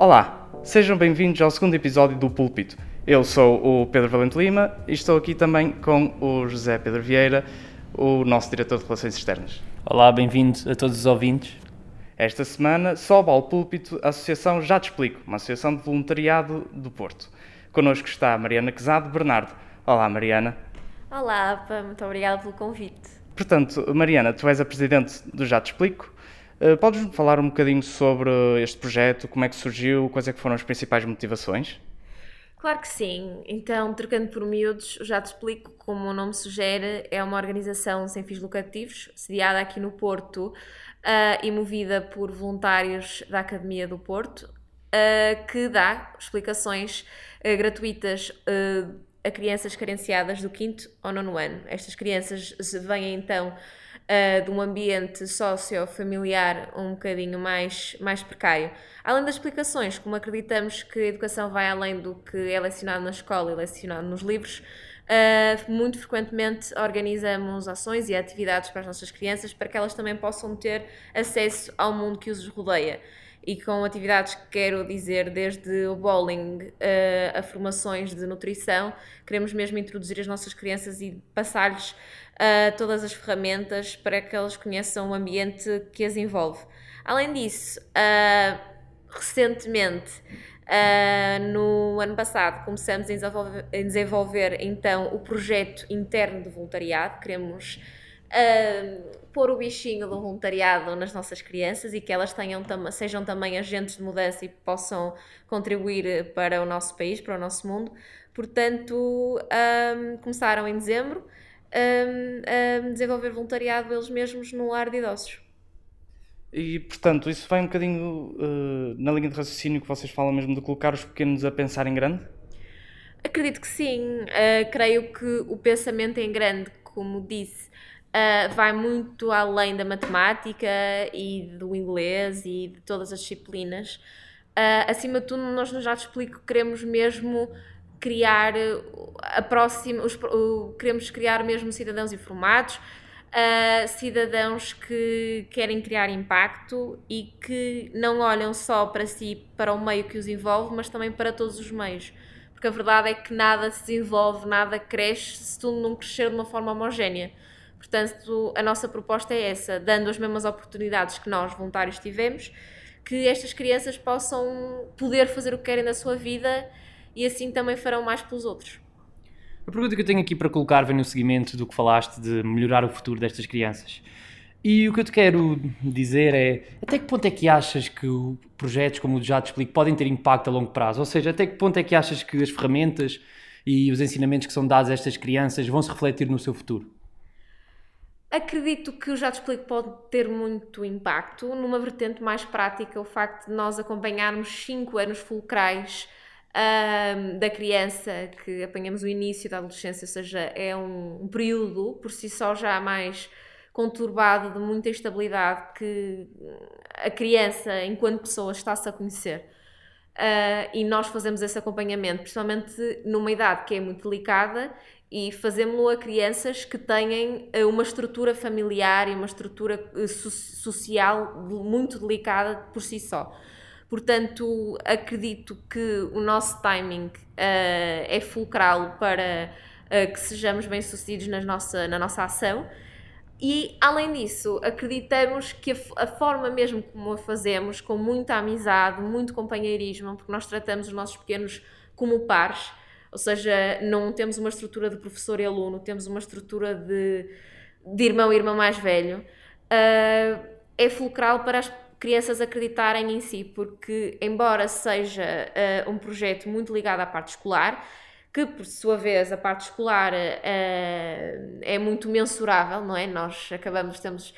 Olá, sejam bem-vindos ao segundo episódio do Púlpito. Eu sou o Pedro Valente Lima e estou aqui também com o José Pedro Vieira, o nosso diretor de Relações Externas. Olá, bem-vindos a todos os ouvintes. Esta semana sobe ao púlpito a Associação Já Te Explico, uma associação de voluntariado do Porto. Connosco está a Mariana Quezado Bernardo. Olá, Mariana. Olá, muito obrigada pelo convite. Portanto, Mariana, tu és a presidente do Já Te Explico. Uh, Podes-me falar um bocadinho sobre este projeto, como é que surgiu, quais é que foram as principais motivações? Claro que sim. Então, trocando por miúdos, já te explico como o nome sugere, é uma organização sem fins lucrativos, sediada aqui no Porto uh, e movida por voluntários da Academia do Porto, uh, que dá explicações gratuitas a crianças carenciadas do quinto ao nono ano. Estas crianças vêm então uh, de um ambiente sociofamiliar um bocadinho mais, mais precário. Além das explicações, como acreditamos que a educação vai além do que é lecionado na escola e lecionado nos livros, uh, muito frequentemente organizamos ações e atividades para as nossas crianças para que elas também possam ter acesso ao mundo que os rodeia e com atividades que quero dizer desde o bowling uh, a formações de nutrição, queremos mesmo introduzir as nossas crianças e passar-lhes uh, todas as ferramentas para que elas conheçam o ambiente que as envolve. Além disso, uh, recentemente, no ano passado, começamos a desenvolver, a desenvolver então o projeto interno de voluntariado, queremos uh, pôr o bichinho do voluntariado nas nossas crianças e que elas tenham tam sejam também agentes de mudança e possam contribuir para o nosso país, para o nosso mundo. Portanto, um, começaram em dezembro a desenvolver voluntariado eles mesmos no lar de idosos. E, portanto, isso vai um bocadinho uh, na linha de raciocínio que vocês falam mesmo de colocar os pequenos a pensar em grande? Acredito que sim. Uh, creio que o pensamento em grande, como disse, uh, vai muito além da matemática e do inglês e de todas as disciplinas. Acima de tudo, nós já te explico que queremos mesmo criar a próxima, os, uh, queremos criar mesmo cidadãos informados, uh, cidadãos que querem criar impacto e que não olham só para si, para o meio que os envolve, mas também para todos os meios. Porque a verdade é que nada se desenvolve, nada cresce se tudo não crescer de uma forma homogénea. Portanto, a nossa proposta é essa, dando as mesmas oportunidades que nós, voluntários, tivemos, que estas crianças possam poder fazer o que querem da sua vida e assim também farão mais pelos outros. A pergunta que eu tenho aqui para colocar vem no seguimento do que falaste de melhorar o futuro destas crianças. E o que eu te quero dizer é até que ponto é que achas que projetos como o Já Te Explico podem ter impacto a longo prazo? Ou seja, até que ponto é que achas que as ferramentas e os ensinamentos que são dados a estas crianças vão se refletir no seu futuro? Acredito que o Já Te Explico pode ter muito impacto. Numa vertente mais prática, o facto de nós acompanharmos 5 anos fulcrais um, da criança, que apanhamos o início da adolescência, ou seja, é um, um período por si só já mais conturbado, de muita instabilidade, que a criança, enquanto pessoa, está-se a conhecer. Uh, e nós fazemos esse acompanhamento, principalmente numa idade que é muito delicada e fazemos-lo a crianças que têm eh, uma estrutura familiar e uma estrutura eh, social muito delicada por si só. Portanto, acredito que o nosso timing uh, é fulcral para uh, que sejamos bem-sucedidos na nossa, na nossa ação. E, além disso, acreditamos que a, a, forma mesmo como a fazemos, com muita amizade, muito companheirismo, porque nós tratamos os nossos pequenos como pares, ou seja, não temos uma estrutura de professor e aluno, temos uma estrutura de, de irmão e irmã mais velho. Uh, é fulcral para as crianças acreditarem em si, porque, embora seja uh, um projeto muito ligado à parte escolar, que por sua vez a parte escolar uh, é muito mensurável, não é? Nós acabamos, temos,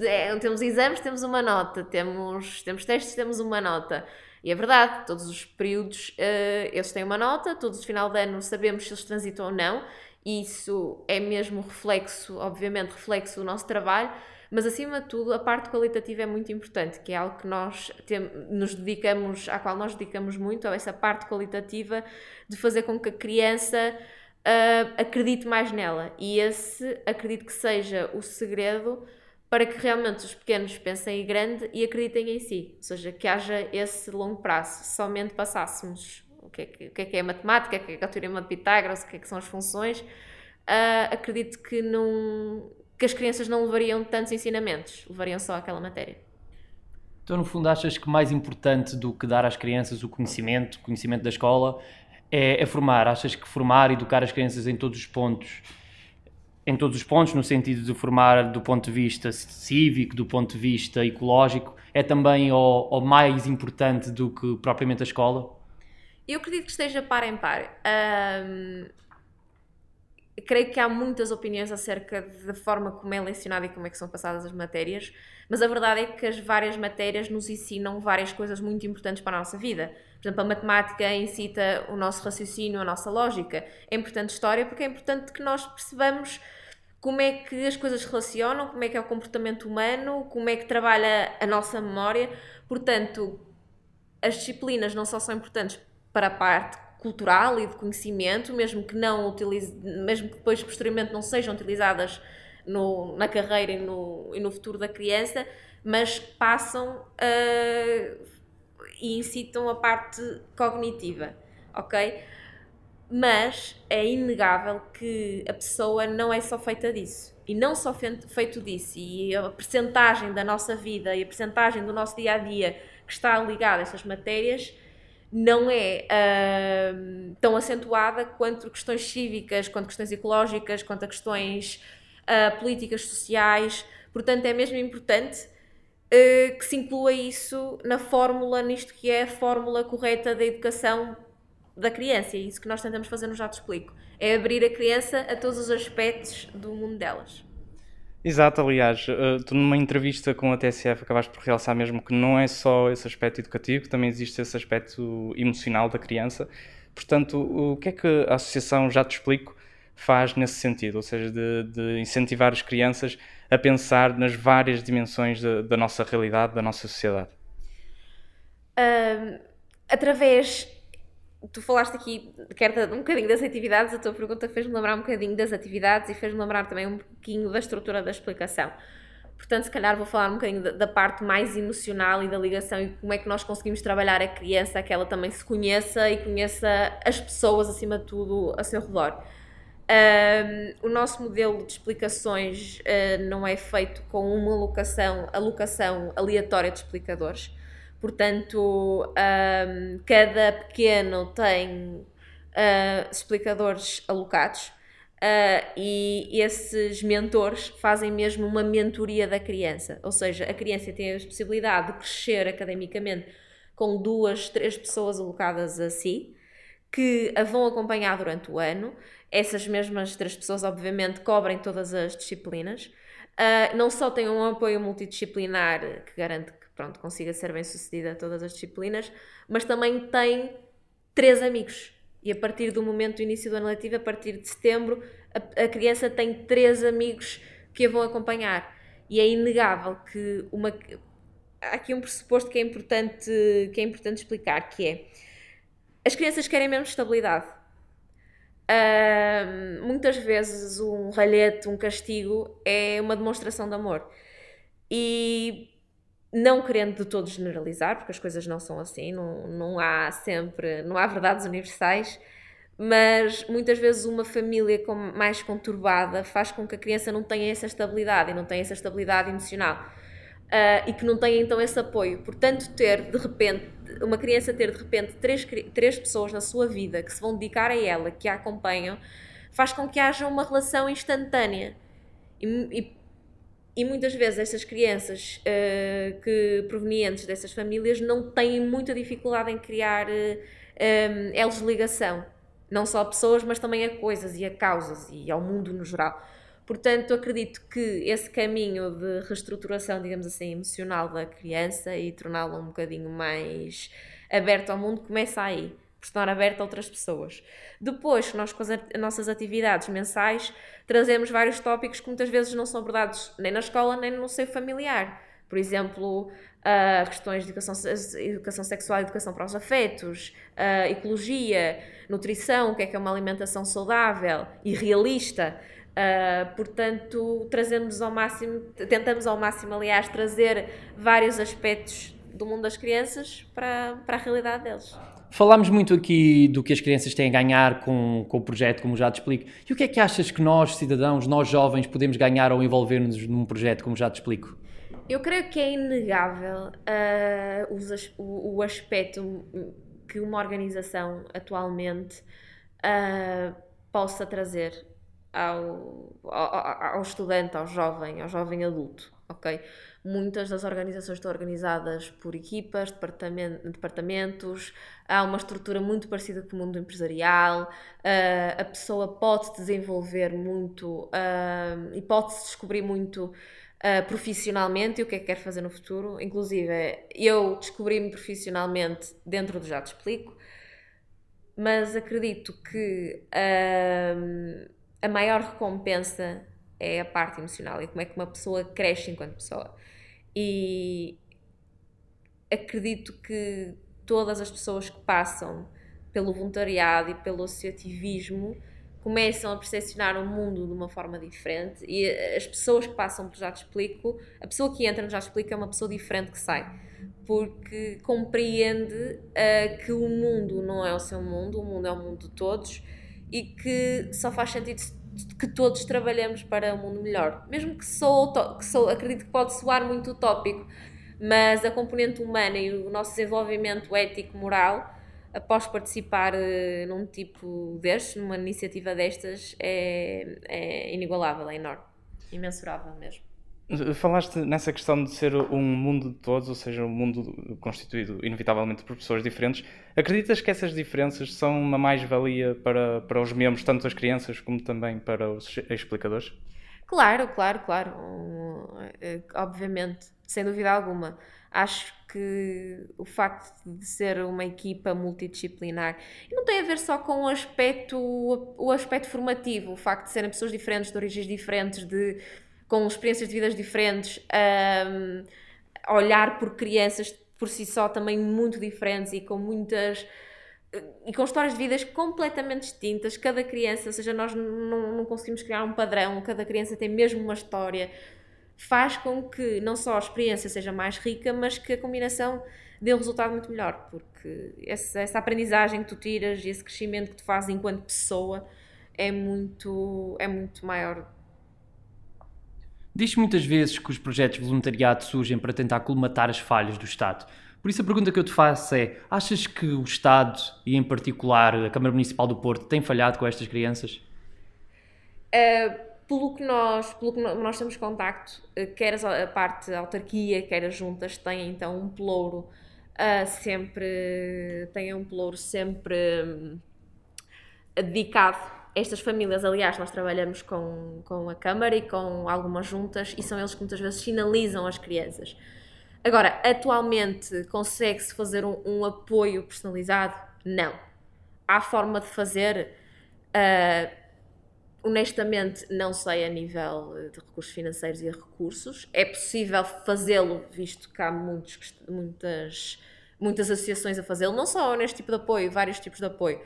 é, temos exames, temos uma nota, temos, temos testes, temos uma nota. E é verdade, todos os períodos uh, eles têm uma nota, todos o final de ano sabemos se eles transitam ou não, e isso é mesmo reflexo, obviamente, reflexo do nosso trabalho, mas acima de tudo a parte qualitativa é muito importante, que é algo que nós tem, nos dedicamos, à qual nós dedicamos muito, a essa parte qualitativa de fazer com que a criança uh, acredite mais nela. E esse acredito que seja o segredo para que realmente os pequenos pensem em grande e acreditem em si, ou seja, que haja esse longo prazo. Somente passássemos o que é que, o que, é, que é a matemática, o que é, que é a teorema de Pitágoras, o que é que são as funções, uh, acredito que, não, que as crianças não levariam tantos ensinamentos, levariam só aquela matéria. Então, no fundo, achas que mais importante do que dar às crianças o conhecimento, o conhecimento da escola, é, é formar? Achas que formar e educar as crianças em todos os pontos em todos os pontos, no sentido de formar do ponto de vista cívico, do ponto de vista ecológico, é também o, o mais importante do que propriamente a escola? Eu acredito que esteja par em par. Um, creio que há muitas opiniões acerca da forma como é lecionada e como é que são passadas as matérias, mas a verdade é que as várias matérias nos ensinam várias coisas muito importantes para a nossa vida. Por exemplo, a matemática incita o nosso raciocínio, a nossa lógica. É importante história porque é importante que nós percebamos como é que as coisas se relacionam, como é que é o comportamento humano, como é que trabalha a nossa memória. Portanto, as disciplinas não só são importantes para a parte cultural e de conhecimento, mesmo que não utilize, mesmo que depois posteriormente não sejam utilizadas no, na carreira e no, e no futuro da criança, mas passam uh, e incitam a parte cognitiva, ok? Mas é inegável que a pessoa não é só feita disso. E não só feito disso, e a percentagem da nossa vida e a percentagem do nosso dia a dia que está ligada a essas matérias não é uh, tão acentuada quanto questões cívicas, quanto questões ecológicas, quanto a questões uh, políticas sociais. Portanto, é mesmo importante uh, que se inclua isso na fórmula, nisto que é a fórmula correta da educação da criança. É isso que nós tentamos fazer no Já Te Explico. É abrir a criança a todos os aspectos do mundo delas. Exato, aliás, uh, tu numa entrevista com a TSF acabaste por realçar mesmo que não é só esse aspecto educativo, também existe esse aspecto emocional da criança. Portanto, o que é que a Associação Já Te Explico faz nesse sentido? Ou seja, de, de incentivar as crianças a pensar nas várias dimensões de, da nossa realidade, da nossa sociedade? Através tu falaste aqui, quer um bocadinho das atividades, a tua pergunta fez-me lembrar um bocadinho das atividades e fez-me lembrar também um pouquinho da estrutura da explicação. Portanto, se calhar vou falar um bocadinho da, da, parte mais emocional e da ligação e como é que nós conseguimos trabalhar a criança, que ela também se conheça e conheça as pessoas, acima de tudo, a seu redor. Um, o nosso modelo de explicações uh, não é feito com uma alocação, alocação aleatória de explicadores Portanto, um, cada pequeno tem uh, explicadores alocados uh, e esses mentores fazem mesmo uma mentoria da criança. Ou seja, a criança tem a possibilidade de crescer academicamente com duas, três pessoas alocadas a si, que a vão acompanhar durante o ano. Essas mesmas três pessoas, obviamente, cobrem todas as disciplinas. Uh, não só têm um apoio multidisciplinar que garante pronto, consiga ser bem sucedida a todas as disciplinas, mas também tem três amigos. E a partir do momento do início do ano letivo, a partir de setembro, a, a criança tem três amigos que a vão acompanhar. E é inegável que uma. Há aqui um pressuposto que é importante, que é importante explicar, que é as crianças querem mesmo estabilidade. Uh, muitas vezes um ralhete, um castigo é uma demonstração de amor. E não querendo de todo generalizar, porque as coisas não são assim, não, não há sempre, não há verdades universais, mas muitas vezes uma família com, mais conturbada faz com que a criança não tenha essa estabilidade e não tenha essa estabilidade emocional uh, e que não tenha então esse apoio. Portanto, ter de repente, uma criança ter de repente três, três pessoas na sua vida que se vão dedicar a ela, que a acompanham, faz com que haja uma relação instantânea. E, e e muitas vezes essas crianças uh, que provenientes dessas famílias não têm muita dificuldade em criar uh, um, elos de ligação, não só a pessoas, mas também a coisas e a causas e ao mundo no geral. Portanto, acredito que esse caminho de reestruturação, digamos assim, emocional da criança e torná-la um bocadinho mais aberta ao mundo começa aí estar aberto a outras pessoas. Depois, nós com as nossas atividades mensais trazemos vários tópicos que muitas vezes não são abordados nem na escola nem no seio familiar. Por exemplo, uh, questões de educação, educação sexual educação para os afetos, uh, ecologia, nutrição, o que é que é uma alimentação saudável e realista, Uh, portanto, trazemos ao máximo, tentamos ao máximo, aliás, trazer vários aspectos do mundo das crianças para, para a realidade deles. Falámos muito aqui do que as crianças têm a ganhar com, com o projeto, como já te explico. E o que é que achas que nós, cidadãos, nós jovens, podemos ganhar ao envolver-nos num projeto, como já te explico? Eu creio que é inegável uh, o, o, aspecto que uma organização atualmente uh, possa trazer ao, ao, ao, estudante, ao jovem, ao jovem adulto, ok? Muitas das organizações estão organizadas por equipas, departamento, departamentos, há uma estrutura muito parecida com o mundo empresarial, uh, a pessoa pode desenvolver muito uh, e pode se descobrir muito uh, profissionalmente e o que é que quer fazer no futuro. Inclusive, eu descobri-me profissionalmente dentro do Já Te Explico, mas acredito que a maior recompensa é a parte emocional e como é que uma pessoa cresce enquanto pessoa. E acredito que todas as pessoas que passam pelo voluntariado e pelo associativismo começam a percepcionar o mundo de uma forma diferente e as pessoas que passam Já Te Explico, a pessoa que entra no Já Te Explico é uma pessoa diferente que sai, porque compreende uh, que o mundo não é o seu mundo, o mundo é o mundo de todos e que só faz sentido que todos trabalhamos para um mundo melhor. Mesmo que sou, que sou acredito que pode soar muito utópico, mas a componente humana e o nosso desenvolvimento ético, moral, após participar uh, num tipo destes, numa iniciativa destas, é, é inigualável, é enorme, imensurável mesmo. Falaste nessa questão de ser um mundo de todos, ou seja, um mundo constituído inevitavelmente por pessoas diferentes. Acreditas que essas diferenças são uma mais-valia para, para os membros, tanto as crianças como também para os explicadores? Claro, claro, claro. Eh, obviamente, sem dúvida alguma. Acho que o facto de ser uma equipa multidisciplinar e não tem a ver só com o aspecto, o aspecto formativo, o facto de serem pessoas diferentes, de origens diferentes, de com experiências de vidas diferentes, um, olhar por crianças por si só também muito diferentes e com muitas e com histórias de vidas completamente distintas. Cada criança, ou seja, nós não, não conseguimos criar um padrão, cada criança tem mesmo uma história. Faz com que não só a experiência seja mais rica, mas que a combinação dê um resultado muito melhor, porque essa, essa aprendizagem que tu tiras e esse crescimento que tu fazes enquanto pessoa é muito, é muito maior Diz muitas vezes que os projetos de voluntariado surgem para tentar colmatar as falhas do Estado. Por isso a pergunta que eu te faço é: achas que o Estado, e em particular a Câmara Municipal do Porto, tem falhado com estas crianças? Uh, pelo que nós, pelo que nós temos contacto, uh, quer a parte autarquia, quer as juntas, têm então um pelouro uh, sempre, têm um pelouro sempre um, dedicado estas famílias, aliás, nós trabalhamos com, com a Câmara e com algumas juntas e são eles que muitas vezes sinalizam as crianças. Agora, atualmente consegue-se fazer um, um, apoio personalizado? Não. Há forma de fazer? Uh, honestamente, não sei a nível de recursos financeiros e recursos. É possível fazê-lo, visto que há muitos, muitas, muitas associações a fazê-lo, não só neste tipo de apoio, vários tipos de apoio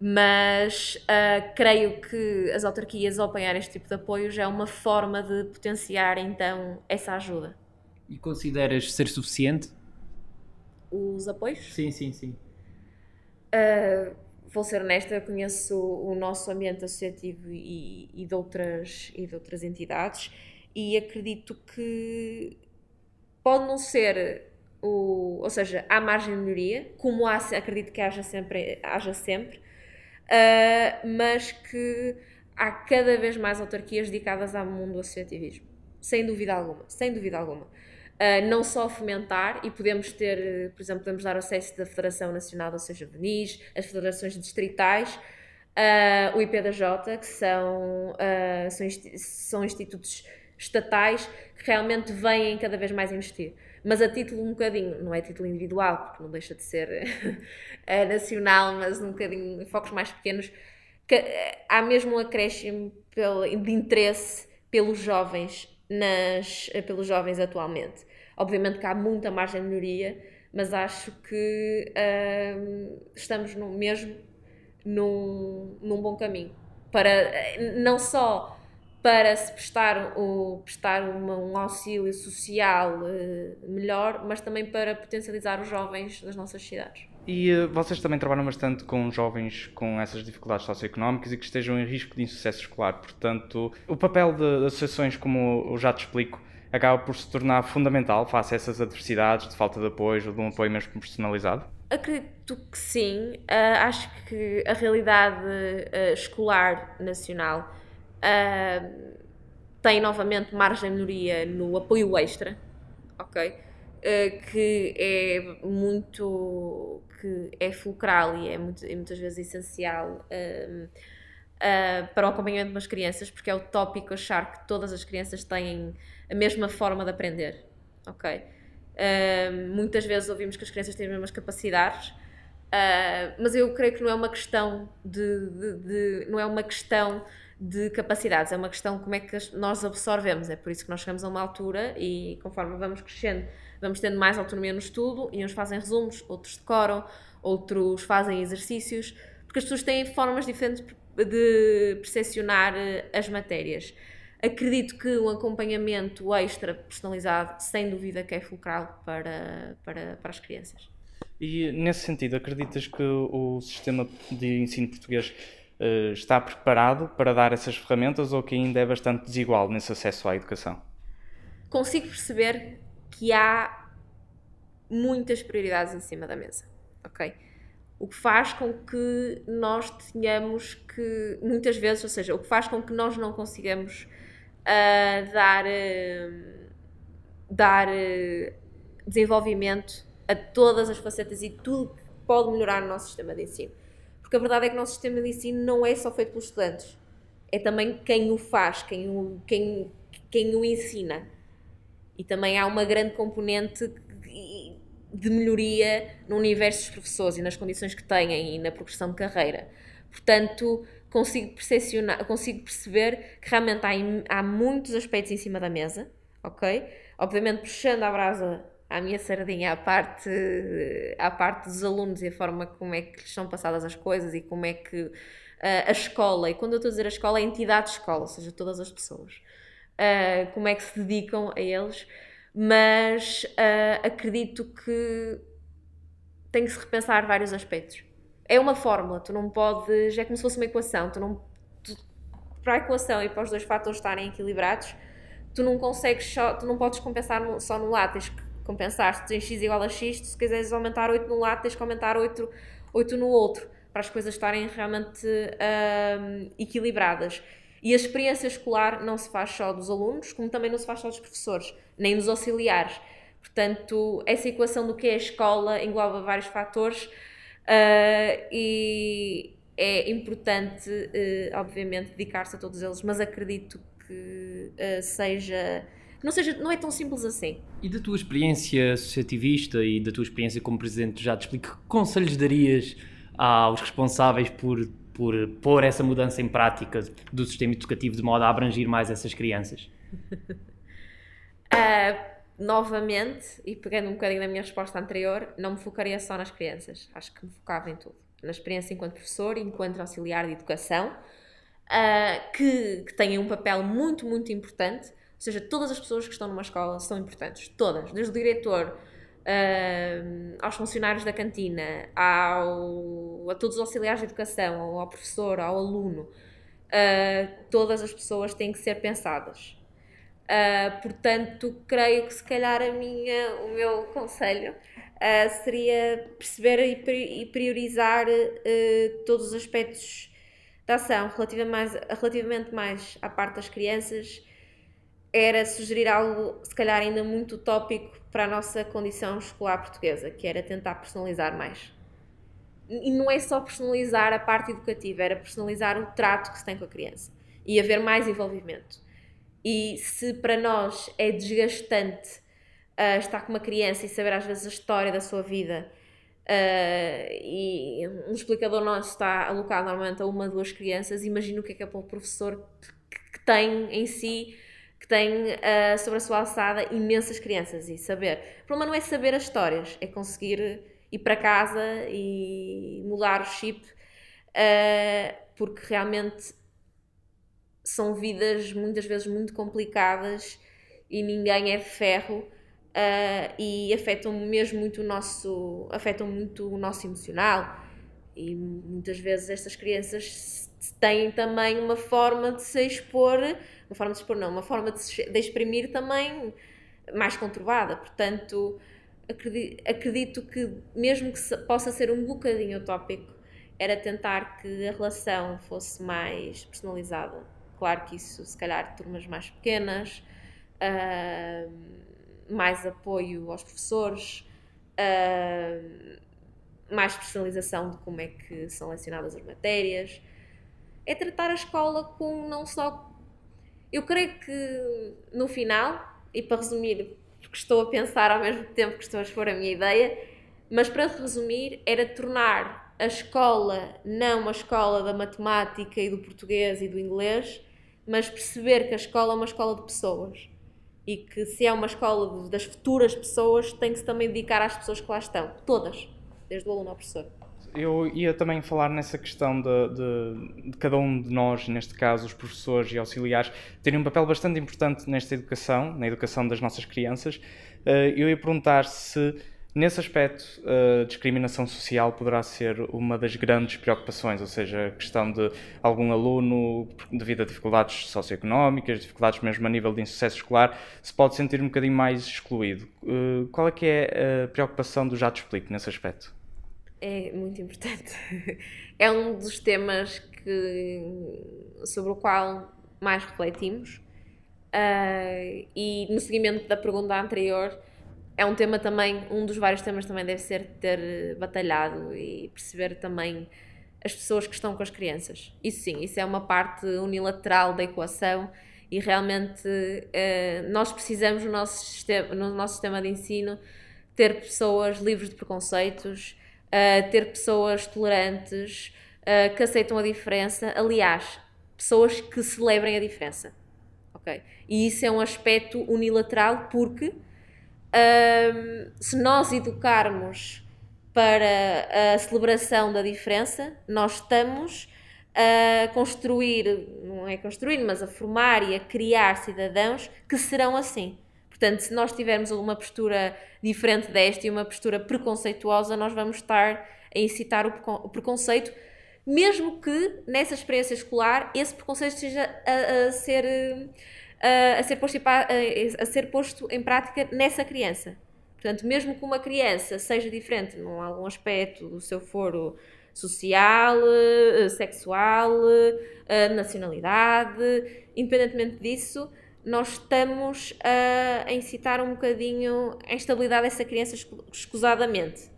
mas uh, creio que as autarquias, ao apanhar este tipo de apoio, já é uma forma de potenciar então essa ajuda. E consideras ser suficiente? Os apoios? Sim, sim, sim. Uh, vou ser honesta, eu conheço o nosso ambiente associativo e, e, de outras, e de outras entidades e acredito que pode não ser o, ou seja, há margem de melhoria, como há, acredito que haja sempre, haja sempre uh, mas que há cada vez mais autarquias dedicadas ao mundo do associativismo. Sem dúvida alguma, sem dúvida alguma. Uh, não só fomentar, e podemos ter, por exemplo, podemos dar acesso da Federação Nacional da Seja Venis, as federações distritais, uh, o IPDJ, que são, uh, são, são institutos estatais que realmente vêm cada vez mais investir mas a título um bocadinho, não é título individual, porque não deixa de ser é nacional, mas um bocadinho em focos mais pequenos, que eh, há mesmo um acréscimo de interesse pelos jovens, nas, eh, pelos jovens atualmente. Obviamente que há muita margem de melhoria, mas acho que uh, estamos no, mesmo num, num bom caminho para não só para se prestar, o, prestar uma, um auxílio social uh, melhor, mas também para potencializar os jovens das nossas cidades. E uh, vocês também trabalham bastante com jovens com essas dificuldades socioeconómicas e que estejam em risco de insucesso escolar. Portanto, o papel de, associações como eu já te explico acaba por se tornar fundamental face a essas adversidades de falta de apoio ou de um apoio mesmo personalizado? Acredito que sim. Uh, acho que a realidade escolar nacional uh, tem novamente margem de melhoria no apoio extra, ok? que é muito que é fulcral e é, muito, é muitas vezes essencial para o acompanhamento das crianças, porque é utópico achar que todas as crianças têm a mesma forma de aprender, ok? Uh, muitas vezes ouvimos que as crianças têm as mesmas capacidades, uh, mas eu creio que não é uma questão de, de, de, não é uma questão de capacidades, é uma questão como é que nós absorvemos. É por isso que nós chegamos a uma altura e conforme vamos crescendo, vamos tendo mais autonomia no estudo e uns fazem resumos, outros decoram, outros fazem exercícios, porque as pessoas têm formas diferentes de percepcionar eh, as matérias. Acredito que um acompanhamento extra personalizado, sem dúvida, que é fulcral para, para, para as crianças. E nesse sentido, acreditas que o sistema de ensino português está preparado para dar essas ferramentas ou que ainda é bastante desigual nesse acesso à educação? Consigo perceber que há muitas prioridades em cima da mesa, ok? O que faz com que nós tenhamos que, muitas vezes, ou seja, o que faz com que nós não consigamos uh, dar, uh, dar uh, desenvolvimento a todas as facetas e tudo que pode melhorar o nosso sistema de ensino. Porque a verdade é que o nosso sistema de ensino não é só feito pelos estudantes, é também quem o faz, quem o, quem, quem o ensina. E também há uma grande componente de melhoria no universo dos professores e nas condições que têm e na progressão de carreira. Portanto, consigo, percepcionar, consigo perceber que realmente há, há muitos aspectos em cima da mesa, ok? Obviamente puxando a brasa à minha sardinha à parte, à parte dos alunos e a forma como é que lhes são passadas as coisas e como é que uh, a escola, e quando eu estou a dizer a escola, é a entidade de escola, ou seja, todas as pessoas, uh, como é que se dedicam a eles, mas uh, acredito que tem que se repensar vários aspectos. É uma fórmula, tu não podes, é como se fosse uma equação, tu não, tu, para a equação e para os dois fatores estarem equilibrados, tu não consegues só, tu não podes compensar só no lado, tens que compensar, se tens x igual a x, se quiseres aumentar 8 num lado, tens que aumentar 8, 8 no outro, para as coisas estarem realmente um, equilibradas. E a experiência escolar não se faz só dos alunos, como também não se faz só dos professores, nem dos auxiliares. Portanto, essa equação do que é a escola engloba vários fatores Uh, e é importante, uh, obviamente, dedicar-se a todos eles, mas acredito que uh, seja. Não, seja, não é tão simples assim. E da tua experiência associativista e da tua experiência como presidente, já te explico, que conselhos darias aos responsáveis por, por pôr essa mudança em prática do sistema educativo de modo a abranger mais essas crianças? uh, novamente, e pegando um bocadinho na minha resposta anterior, não me focaria só nas crianças. Acho que me focava em tudo. Na experiência enquanto professor, enquanto auxiliar de educação, uh, que, que têm um papel muito, muito importante. Ou seja, todas as pessoas que estão numa escola são importantes. Todas. Desde o diretor, uh, aos funcionários da cantina, ao, a todos os auxiliares de educação, ao, ao professor, ao aluno. Uh, todas as pessoas têm que ser pensadas Uh, portanto, creio que se calhar a minha, o meu conselho uh, seria perceber e priorizar uh, todos os aspectos da ação mais, relativamente mais à parte das crianças. Era sugerir algo, se calhar, ainda muito utópico para a nossa condição escolar portuguesa, que era tentar personalizar mais. E não é só personalizar a parte educativa, era personalizar o trato que se tem com a criança e haver mais envolvimento e se para nós é desgastante uh, estar com uma criança e saber às vezes a história da sua vida, uh, e um explicador nosso está alocado normalmente a uma, duas crianças, imagino o que é que é para o professor que, que tem em si que tem uh, sobre a sua alçada imensas crianças e saber. O problema não é saber as histórias, é conseguir ir para casa e mudar o chip, uh, porque realmente são vidas muitas vezes muito complicadas e ninguém é de ferro uh, e afetam mesmo muito o nosso afetam muito o nosso emocional e muitas vezes estas crianças têm também uma forma de se expor uma forma de expor não, uma forma de, se, de exprimir também mais conturbada, portanto acredito, acredito que mesmo que se, possa ser um bocadinho utópico era tentar que a relação fosse mais personalizada claro que isso se calhar turmas mais pequenas uh, mais apoio aos professores, uh, mais personalização de como é que são lecionadas as matérias. É tratar a escola com não só. Eu creio que no final, e para resumir, porque estou a pensar ao mesmo tempo que estou a expor a minha ideia, mas para resumir, era tornar a escola não uma escola da matemática e do português e do inglês, mas perceber que a escola é uma escola de pessoas e que se é uma escola das futuras pessoas, tem que se também dedicar às pessoas que lá estão, todas, desde o aluno ao professor. Eu ia também falar nessa questão de, de, de, cada um de nós, neste caso os professores e auxiliares, terem um papel bastante importante nesta educação, na educação das nossas crianças. Eh, eu ia perguntar se Nesse aspecto, a discriminação social poderá ser uma das grandes preocupações, ou seja, a questão de algum aluno, devido a dificuldades socioeconómicas, dificuldades mesmo a nível de insucesso escolar, se pode sentir um bocadinho mais excluído. Eh, qual é que é a preocupação do Já Te Explico nesse aspecto? É muito importante. É um dos temas que, sobre o qual mais refletimos. Uh, e no seguimento da pergunta anterior, é um tema também, um dos vários temas também deve ser ter batalhado e perceber também as pessoas que estão com as crianças. Isso sim, isso é uma parte unilateral da equação e realmente eh, nós precisamos no nosso, sistema, no nosso sistema de ensino ter pessoas livres de preconceitos, eh, ter pessoas tolerantes, que aceitam a diferença, aliás, pessoas que celebrem a diferença. ok? E isso é um aspecto unilateral porque um, se nós educarmos para a celebração da diferença, nós estamos a construir, não é construir, mas a formar e a criar cidadãos que serão assim. Portanto, se nós tivermos uma postura diferente desta e uma postura preconceituosa, nós vamos estar a incitar o preconceito, mesmo que nessa experiência escolar esse preconceito esteja a, a ser a, ser posto, a, ser posto em prática nessa criança. Portanto, mesmo que uma criança seja diferente num algum aspecto do seu foro social, eh, sexual, eh, nacionalidade, independentemente disso, nós estamos a, incitar um bocadinho a instabilidade dessa criança escusadamente.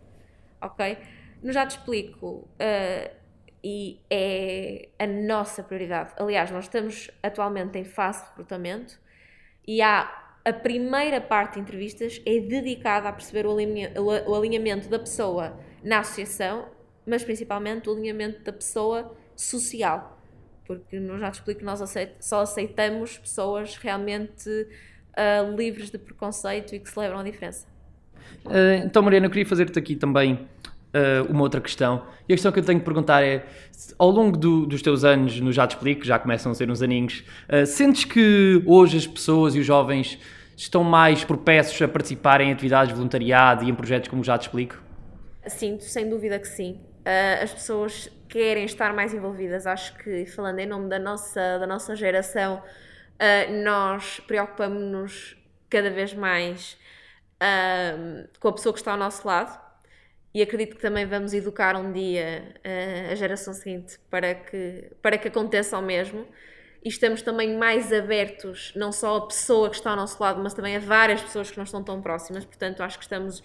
Ok? No já te explico. Uh, e é a nossa prioridade. Aliás, nós estamos atualmente em fase de recrutamento e há a primeira parte de entrevistas é dedicada a perceber o alinhamento da pessoa na associação, mas principalmente o alinhamento da pessoa social. Porque te explico que nós só aceitamos pessoas realmente uh, livres de preconceito e que celebram a diferença. Uh, então, Mariana, eu queria fazer-te aqui também uh, uma outra questão. E a questão que eu tenho que perguntar é: ao longo do, dos teus anos no Já Te Explico, já começam a ser uns aninhos, uh, sentes que hoje as pessoas e os jovens estão mais propensos a participar em atividades de voluntariado e em projetos como Já Te Explico? Sinto, sem dúvida que sim. Uh, as pessoas querem estar mais envolvidas. Acho que, falando em nome da nossa, da nossa geração, uh, nós preocupamos-nos cada vez mais uh, com a pessoa que está ao nosso lado e acredito que também vamos educar um dia uh, a geração seguinte para que, para que aconteça o mesmo. E estamos também mais abertos, não só a pessoa que está ao nosso lado, mas também a várias pessoas que não estão tão próximas. Portanto, acho que estamos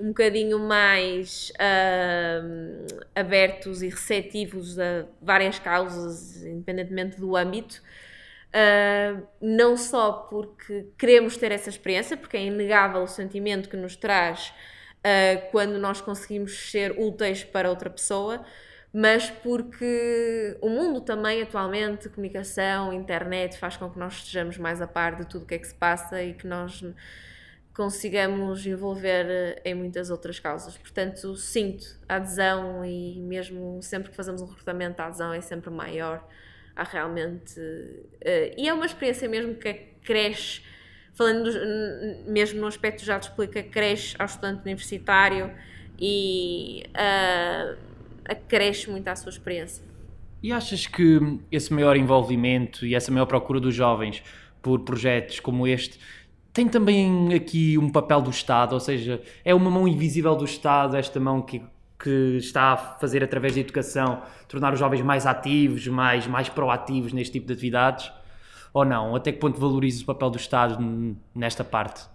um bocadinho mais uh, abertos e receptivos a várias causas, independentemente do âmbito. Uh, não só porque queremos ter essa experiência, porque é inegável o sentimento que nos traz uh, quando nós conseguimos ser úteis para outra pessoa, mas porque o mundo também atualmente, comunicação, internet, faz com que nós estejamos mais a par de tudo o que é que se passa e que nós consigamos envolver eh, em muitas outras causas. Portanto, sinto a adesão e mesmo sempre que fazemos um recrutamento, a adesão é sempre maior há realmente. Uh, e é uma experiência mesmo que cresce, falando do, mesmo no aspecto já te explica, cresce ao estudante universitário e uh, acresce muito à sua experiência. E achas que esse maior envolvimento e essa maior procura dos jovens por projetos como este tem também aqui um papel do Estado, ou seja, é uma mão invisível do Estado, esta mão que, que está a fazer através da educação, tornar os jovens mais ativos, mais, mais proativos neste tipo de atividades? Ou não? Até que ponto valoriza o papel do Estado nesta parte?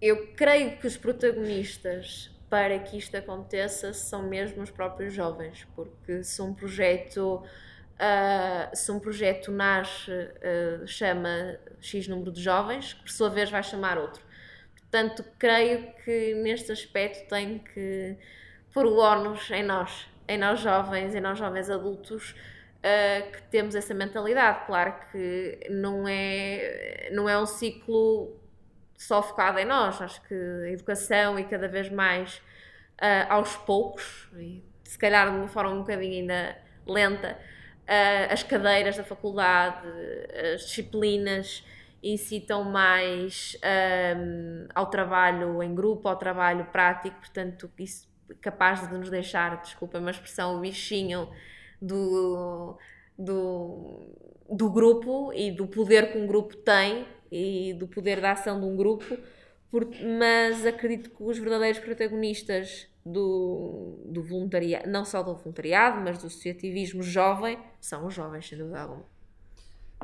Eu creio que os protagonistas para que isto aconteça são mesmo os próprios jovens, porque se um projeto Uh, se um projeto nasce, uh, chama X número de jovens, que por sua vez vai chamar outro. Portanto, creio que neste aspecto tem que pôr o ónus em nós, em nós jovens, em nós jovens adultos, uh, que temos essa mentalidade. Claro que não é, não é um ciclo só focado em nós, acho que a educação e cada vez mais aos poucos, e se calhar de uma forma um bocadinho ainda lenta, as cadeiras da faculdade, as disciplinas incitam mais um, ao trabalho em grupo, ao trabalho prático, portanto, isso capaz de nos deixar, desculpa uma expressão, o bichinho do, do, do grupo e do poder que um grupo tem e do poder da ação de um grupo, mas acredito que os verdadeiros protagonistas do, do voluntariado, não só do voluntariado, mas do associativismo jovem, são os jovens, sem dúvida alguma.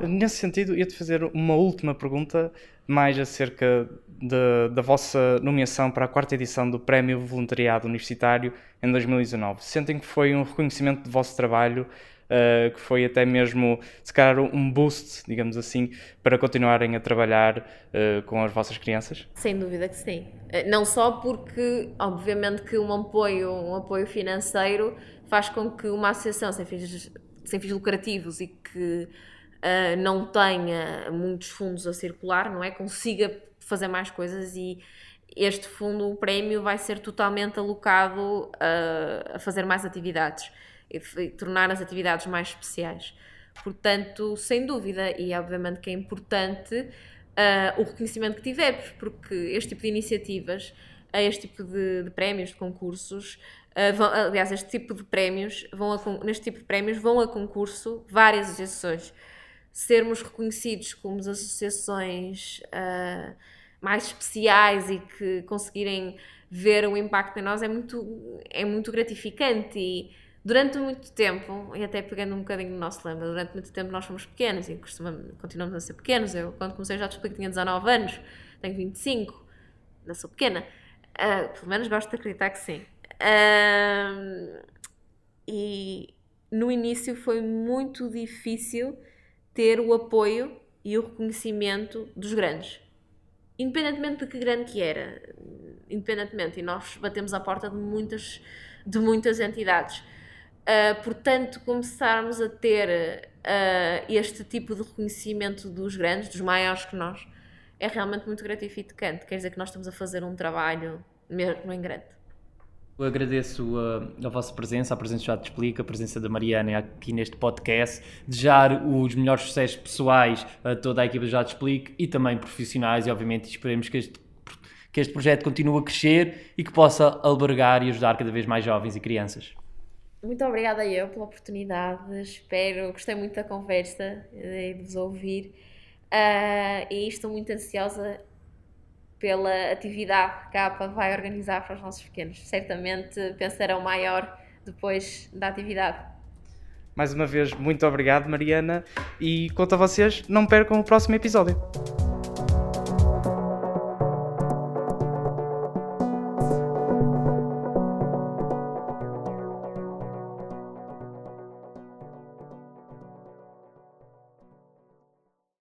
Nesse sentido, ia-te fazer uma última pergunta, mais acerca de, da vossa nomeação para a quarta edição do Prémio Voluntariado Universitário em 2019. Sentem que foi um reconhecimento do vosso trabalho uh, que foi até mesmo, se calhar, um boost, digamos assim, para continuarem a trabalhar uh, com as vossas crianças? Sem dúvida que sim. Eh, não só porque, obviamente, que um apoio, um apoio financeiro faz com que uma associação sem fins, sem fins lucrativos e que uh, não tenha muitos fundos a circular, não é? Consiga fazer mais coisas e este fundo, o prémio, vai ser totalmente alocado uh, a fazer mais atividades e tornar as atividades mais especiais. Portanto, sem dúvida, e obviamente que é importante uh, o reconhecimento que tivemos, porque este tipo de iniciativas, este tipo de, de prémios, de concursos, uh, vão, aliás, este tipo de prémios, vão a, neste tipo de prémios vão a concurso várias associações. Sermos reconhecidos como as associações uh, mais especiais e que conseguirem ver o impacto em nós é muito, é muito gratificante e Durante muito tempo, e até pegando um bocadinho no nosso lema, durante muito tempo nós fomos pequenos e costumamos, continuamos a ser pequenos. Eu, quando comecei, já te explico tinha 19 anos, tenho 25, não sou pequena. Uh, pelo menos gosto de acreditar que sim. Uh, e no início foi muito difícil ter o apoio e o reconhecimento dos grandes. Independentemente de que grande que era, independentemente, e nós batemos à porta de muitas, de muitas entidades. Uh, portanto, começarmos a ter uh, este tipo de reconhecimento dos grandes, dos maiores que nós, é realmente muito gratificante. Quer dizer que nós estamos a fazer um trabalho mesmo em grande. Eu agradeço a, a, vossa presença, a presença já te explica, a presença da Mariana aqui neste podcast, desejar os melhores sucessos pessoais a toda a equipa já te explica e também profissionais e obviamente esperemos que este, que este projeto continue a crescer e que possa albergar e ajudar cada vez mais jovens e crianças. Muito obrigada eu pela oportunidade, espero, gostei muito da conversa e de vos ouvir uh, e estou muito ansiosa pela atividade que a APA vai organizar para os nossos pequenos. Certamente pensarão maior depois da atividade. Mais uma vez, muito obrigado, Mariana, e quanto a vocês, não percam o próximo episódio.